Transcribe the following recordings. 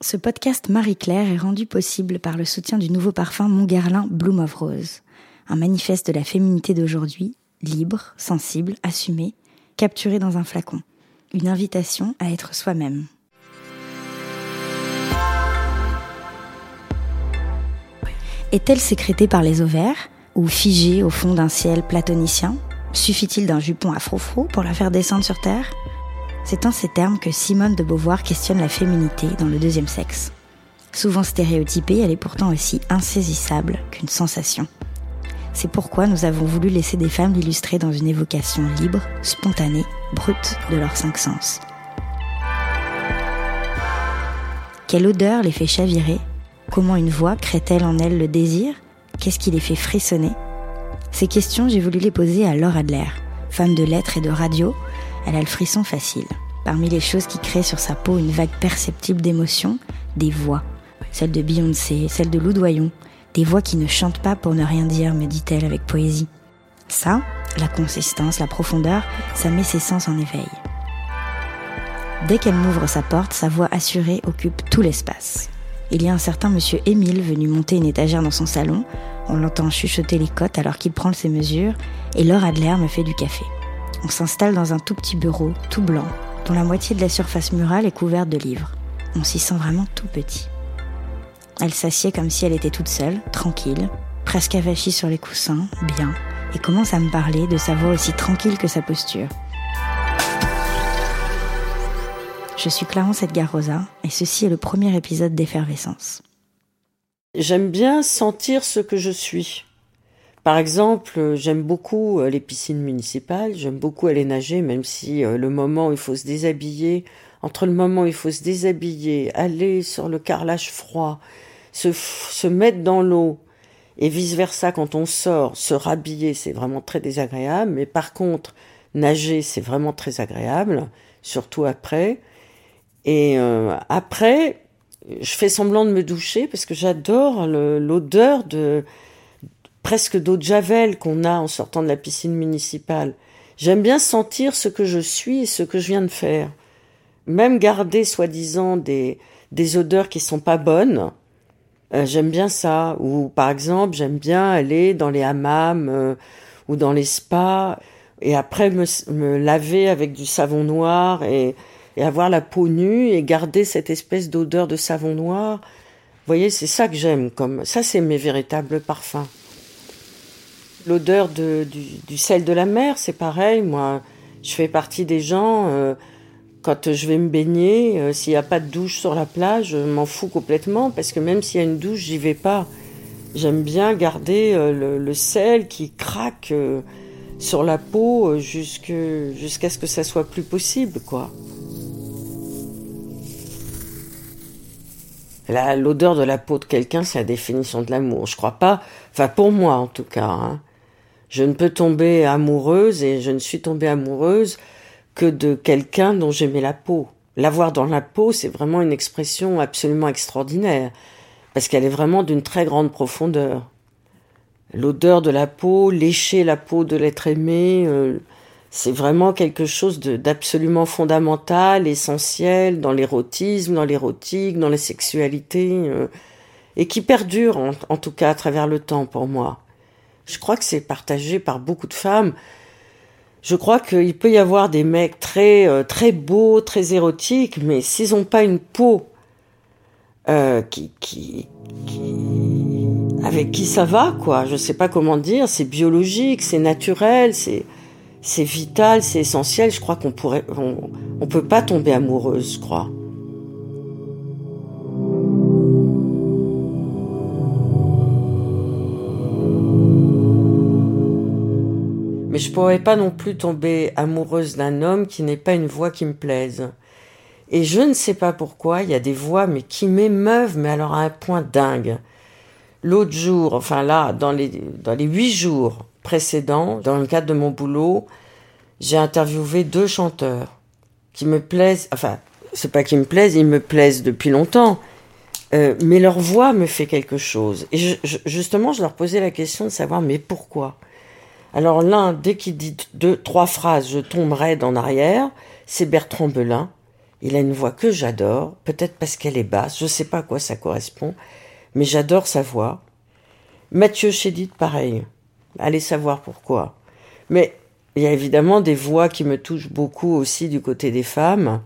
Ce podcast Marie-Claire est rendu possible par le soutien du nouveau parfum Montguerlin Bloom of Rose, un manifeste de la féminité d'aujourd'hui, libre, sensible, assumée, capturé dans un flacon. Une invitation à être soi-même. Est-elle sécrétée par les ovaires ou figée au fond d'un ciel platonicien? Suffit-il d'un jupon à frou pour la faire descendre sur Terre? C'est en ces termes que Simone de Beauvoir questionne la féminité dans le deuxième sexe. Souvent stéréotypée, elle est pourtant aussi insaisissable qu'une sensation. C'est pourquoi nous avons voulu laisser des femmes l'illustrer dans une évocation libre, spontanée, brute de leurs cinq sens. Quelle odeur les fait chavirer? Comment une voix crée-t-elle en elles le désir? Qu'est-ce qui les fait frissonner? Ces questions, j'ai voulu les poser à Laure Adler, femme de lettres et de radio, elle a le frisson facile. Parmi les choses qui créent sur sa peau une vague perceptible d'émotion, des voix. Celle de Beyoncé, celle de Loudoyon. Des voix qui ne chantent pas pour ne rien dire, me dit-elle avec poésie. Ça, la consistance, la profondeur, ça met ses sens en éveil. Dès qu'elle m'ouvre sa porte, sa voix assurée occupe tout l'espace. Il y a un certain monsieur Émile venu monter une étagère dans son salon. On l'entend chuchoter les côtes alors qu'il prend ses mesures et Laure Adler me fait du café. On s'installe dans un tout petit bureau, tout blanc, dont la moitié de la surface murale est couverte de livres. On s'y sent vraiment tout petit. Elle s'assied comme si elle était toute seule, tranquille, presque avachie sur les coussins, bien, et commence à me parler de sa voix aussi tranquille que sa posture. Je suis Clarence Edgar Rosa, et ceci est le premier épisode d'Effervescence. J'aime bien sentir ce que je suis. Par exemple, euh, j'aime beaucoup euh, les piscines municipales, j'aime beaucoup aller nager, même si euh, le moment où il faut se déshabiller, entre le moment où il faut se déshabiller, aller sur le carrelage froid, se, se mettre dans l'eau, et vice-versa quand on sort, se rhabiller, c'est vraiment très désagréable, mais par contre, nager, c'est vraiment très agréable, surtout après. Et après, je fais semblant de me doucher parce que j'adore l'odeur de presque d'eau de javel qu'on a en sortant de la piscine municipale. J'aime bien sentir ce que je suis et ce que je viens de faire. Même garder soi-disant des, des odeurs qui sont pas bonnes, euh, j'aime bien ça. Ou par exemple, j'aime bien aller dans les hammams euh, ou dans les spas et après me, me laver avec du savon noir et, et, avoir la peau nue et garder cette espèce d'odeur de savon noir. Vous voyez, c'est ça que j'aime. Comme ça, c'est mes véritables parfums. L'odeur du, sel de la mer, c'est pareil. Moi, je fais partie des gens, euh, quand je vais me baigner, euh, s'il n'y a pas de douche sur la plage, je m'en fous complètement, parce que même s'il y a une douche, j'y vais pas. J'aime bien garder euh, le, sel qui craque sur la peau jusqu'à ce que ça soit plus possible, quoi. L'odeur de la peau de quelqu'un, c'est la définition de l'amour. Je crois pas, enfin pour moi en tout cas. Hein. Je ne peux tomber amoureuse et je ne suis tombée amoureuse que de quelqu'un dont j'aimais la peau. L'avoir dans la peau, c'est vraiment une expression absolument extraordinaire, parce qu'elle est vraiment d'une très grande profondeur. L'odeur de la peau, lécher la peau de l'être aimé, euh, c'est vraiment quelque chose d'absolument fondamental, essentiel dans l'érotisme, dans l'érotique, dans la sexualité, euh, et qui perdure en tout cas à travers le temps pour moi. Je crois que c'est partagé par beaucoup de femmes. Je crois qu'il peut y avoir des mecs très euh, très beaux, très érotiques, mais s'ils n'ont pas une peau euh, qui, qui, avec qui ça va, quoi. Je sais pas comment dire. C'est biologique, c'est naturel, c'est c'est vital, c'est essentiel. Je crois qu'on pourrait, on peut pas tomber amoureuse, je crois. Pourrais pas non plus tomber amoureuse d'un homme qui n'est pas une voix qui me plaise. Et je ne sais pas pourquoi, il y a des voix mais qui m'émeuvent, mais alors à un point dingue. L'autre jour, enfin là, dans les, dans les huit jours précédents, dans le cadre de mon boulot, j'ai interviewé deux chanteurs qui me plaisent, enfin, c'est pas qu'ils me plaisent, ils me plaisent depuis longtemps, euh, mais leur voix me fait quelque chose. Et justement, je leur posais la question de savoir, mais pourquoi? Alors l'un, dès qu'il dit deux, trois phrases, je tombe raide en arrière, c'est Bertrand Belin, Il a une voix que j'adore, peut-être parce qu'elle est basse, je sais pas à quoi ça correspond, mais j'adore sa voix. Mathieu Chédid, pareil. Allez savoir pourquoi. Mais il y a évidemment des voix qui me touchent beaucoup aussi du côté des femmes.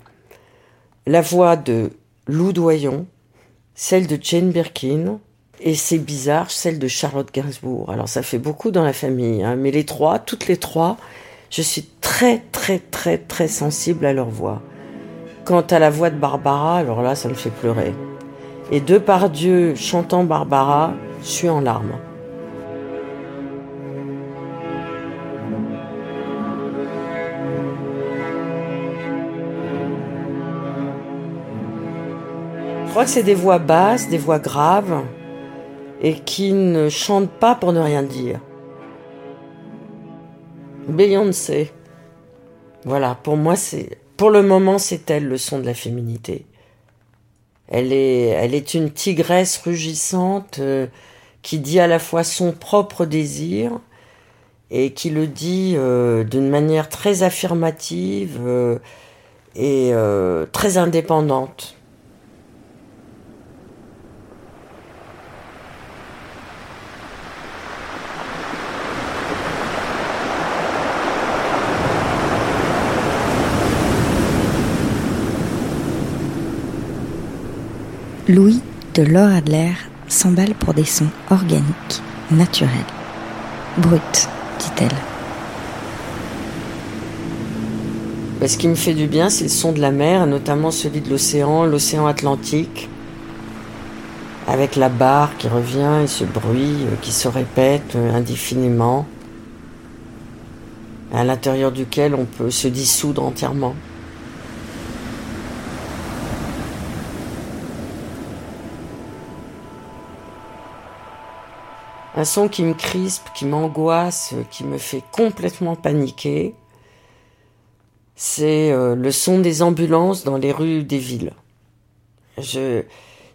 La voix de Lou Doyon, celle de Jane Birkin, et c'est bizarre, celle de Charlotte Gainsbourg. Alors ça fait beaucoup dans la famille, hein, mais les trois, toutes les trois, je suis très très très très sensible à leur voix. Quant à la voix de Barbara, alors là, ça me fait pleurer. Et de par Dieu, chantant Barbara, je suis en larmes. Je crois que c'est des voix basses, des voix graves, et qui ne chantent pas pour ne rien dire. Beyoncé. Voilà, pour moi, c'est, pour le moment, c'est elle le son de la féminité. Elle est, elle est une tigresse rugissante euh, qui dit à la fois son propre désir et qui le dit euh, d'une manière très affirmative euh, et très indépendante. Louis de Laure Adler s'emballe pour des sons organiques, naturels. Brut, dit-elle. Ce qui me fait du bien, c'est le son de la mer, notamment celui de l'océan, l'océan Atlantique, avec la barre qui revient et ce bruit euh, qui se répète euh, indéfiniment, à l'intérieur duquel on peut se dissoudre entièrement. Un son qui me crispe, qui m'angoisse, qui me fait complètement paniquer. C'est euh, le son des ambulances dans les rues des villes. Je,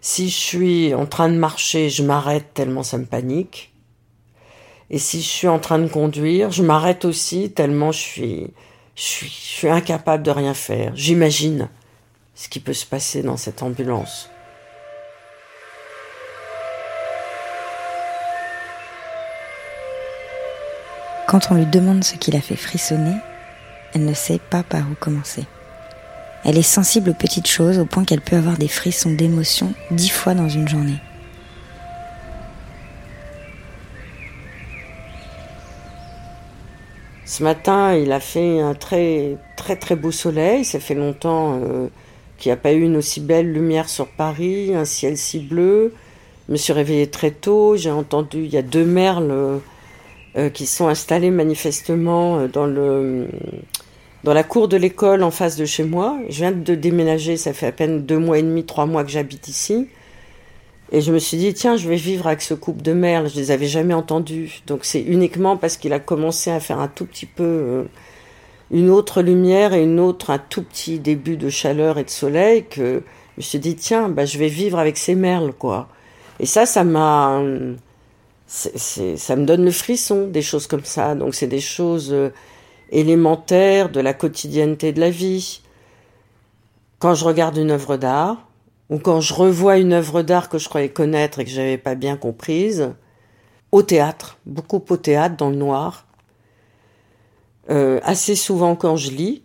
si je suis en train de marcher, je m'arrête tellement ça me panique. Et si je suis en train de conduire, je m'arrête aussi tellement je suis, incapable de rien faire. J'imagine ce qui peut se passer dans cette ambulance. Quand on lui demande ce qui la fait frissonner, elle ne sait pas par où commencer. Elle est sensible aux petites choses au point qu'elle peut avoir des frissons d'émotion dix fois dans une journée. Ce matin, il a fait un très très très beau soleil. Ça fait longtemps euh, qu'il n'y a pas eu une aussi belle lumière sur Paris, un ciel si bleu. Je me suis réveillée très tôt. J'ai entendu, il y a deux merles euh, qui sont installés manifestement euh, dans le dans la cour de l'école en face de chez moi. Je viens de déménager, ça fait à peine deux mois et demi, trois mois que j'habite ici. Et je me suis dit, tiens, je vais vivre avec ce couple de merles. Je les avais jamais entendus. Donc c'est uniquement parce qu'il a commencé à faire un tout petit peu euh, une autre lumière et une autre, un tout petit début de chaleur et de soleil que je me suis dit, tiens, bah, je vais vivre avec ces merles, quoi. Et ça, ça m'a, ça me donne le frisson, des choses comme ça. Donc c'est des choses euh, élémentaires de la quotidienneté de la vie. Quand je regarde une œuvre d'art, ou quand je revois une œuvre d'art que je croyais connaître et que j'avais pas bien comprise, au théâtre, beaucoup au théâtre, dans le noir. Euh, assez souvent quand je lis,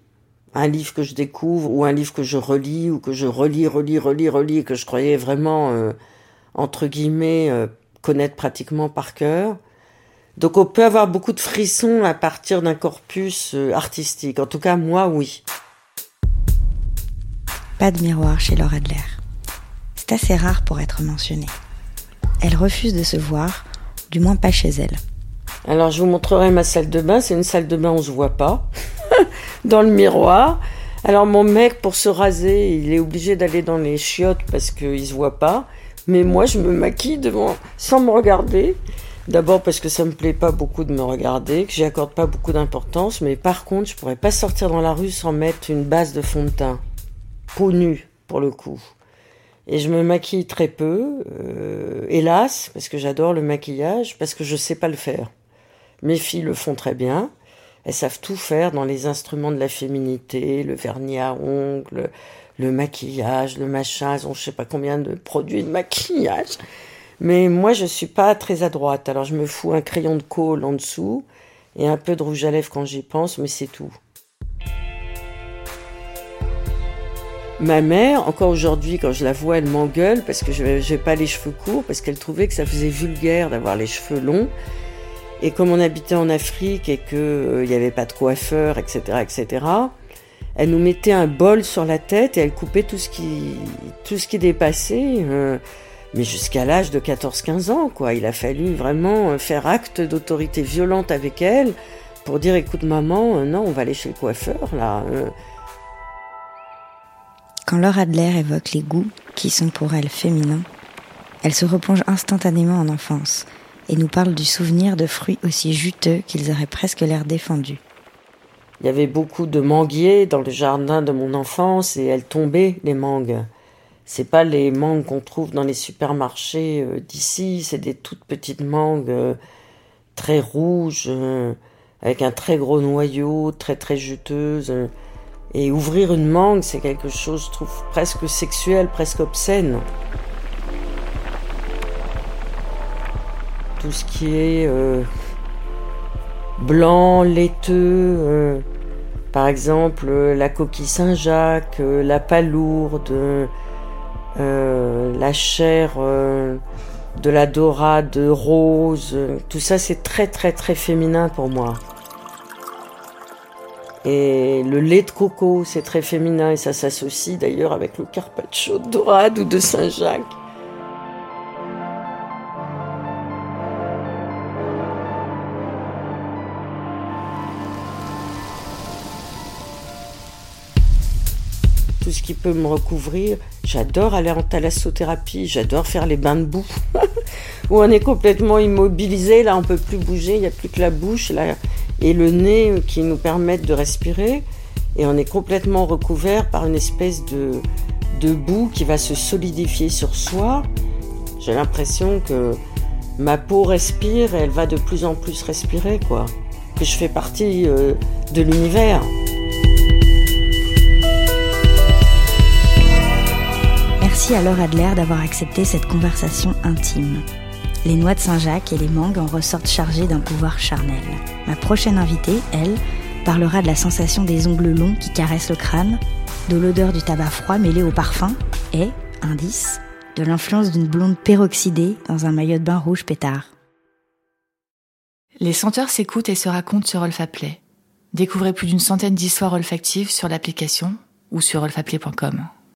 un livre que je découvre, ou un livre que je relis, ou que je relis, relis, relis, relis, que je croyais vraiment, euh, entre guillemets, connaître pratiquement par cœur. Donc on peut avoir beaucoup de frissons à partir d'un corpus euh, artistique. En tout cas, moi, oui. Pas de miroir chez Laura Adler. C'est assez rare pour être mentionné. Elle refuse de se voir, du moins pas chez elle. Alors je vous montrerai ma salle de bain. C'est une salle de bain, on se voit pas. dans le miroir. Alors mon mec, pour se raser, il est obligé d'aller dans les chiottes parce qu'il se voit pas. Mais moi, je me maquille devant, sans me regarder. D'abord parce que ça me plaît pas beaucoup de me regarder, que j'y accorde pas beaucoup d'importance, mais par contre, je pourrais pas sortir dans la rue sans mettre une base de fond de teint. Peau nue, pour le coup. Et je me maquille très peu, euh, hélas, parce que j'adore le maquillage, parce que je sais pas le faire. Mes filles le font très bien, elles savent tout faire dans les instruments de la féminité, le vernis à ongles, le maquillage, le machin. Elles ont je sais pas combien de produits de maquillage. Mais moi, je suis pas très adroite. Alors, je me fous un crayon de colle en dessous et un peu de rouge à lèvres quand j'y pense, mais c'est tout. Ma mère, encore aujourd'hui, quand je la vois, elle m'engueule parce que je n'ai pas les cheveux courts, parce qu'elle trouvait que ça faisait vulgaire d'avoir les cheveux longs. Et comme on habitait en Afrique et qu'il euh, n'y avait pas de coiffeur, etc., etc., elle nous mettait un bol sur la tête et elle coupait tout ce qui, tout ce qui dépassait. Euh, mais jusqu'à l'âge de 14-15 ans, quoi. Il a fallu vraiment euh, faire acte d'autorité violente avec elle pour dire, écoute maman, non, on va aller chez le coiffeur, là. Quand Laura Adler évoque les goûts qui sont pour elle féminins, elle se replonge instantanément en enfance et nous parle du souvenir de fruits aussi juteux qu'ils auraient presque l'air défendus. Il y avait beaucoup de manguiers dans le jardin de mon enfance et elles tombaient, les mangues. C'est pas les mangues qu'on trouve dans les supermarchés euh, d'ici, c'est des toutes petites mangues euh, très rouges, euh, avec un très gros noyau, très très juteuse. Et ouvrir une mangue, c'est quelque chose, je trouve, presque sexuel, presque obscène. Tout ce qui est euh, blanc, laiteux, euh, par exemple la coquille Saint-Jacques, euh, la palourde, la chair de la dorade rose, tout ça c'est très très très féminin pour moi. Et le lait de coco, c'est très féminin et ça s'associe d'ailleurs avec le carpaccio de dorade ou de Saint-Jacques. Tout ce qui peut me recouvrir. J'adore aller en thalassothérapie, j'adore faire les bains de boue, où on est complètement immobilisé, là on peut plus bouger, il n'y a plus que la bouche, là et le nez qui nous permettent de respirer. Et on est complètement recouvert par une espèce de, de boue qui va se solidifier sur soi. J'ai l'impression que ma peau respire et elle va de plus en plus respirer, quoi. Que je fais partie euh, de l'univers. Merci à Adler d'avoir accepté cette conversation intime. Les noix de Saint-Jacques et les mangues en ressortent chargées d'un pouvoir charnel. Ma prochaine invitée, elle, parlera de la sensation des ongles longs qui caressent le crâne, de l'odeur du tabac froid mêlé au parfum et, indice, de l'influence d'une blonde peroxydée dans un maillot de bain rouge pétard. Les senteurs s'écoutent et se racontent sur Olfaplay. Découvrez plus d'une centaine d'histoires olfactives sur l'application ou sur olfaplay.com.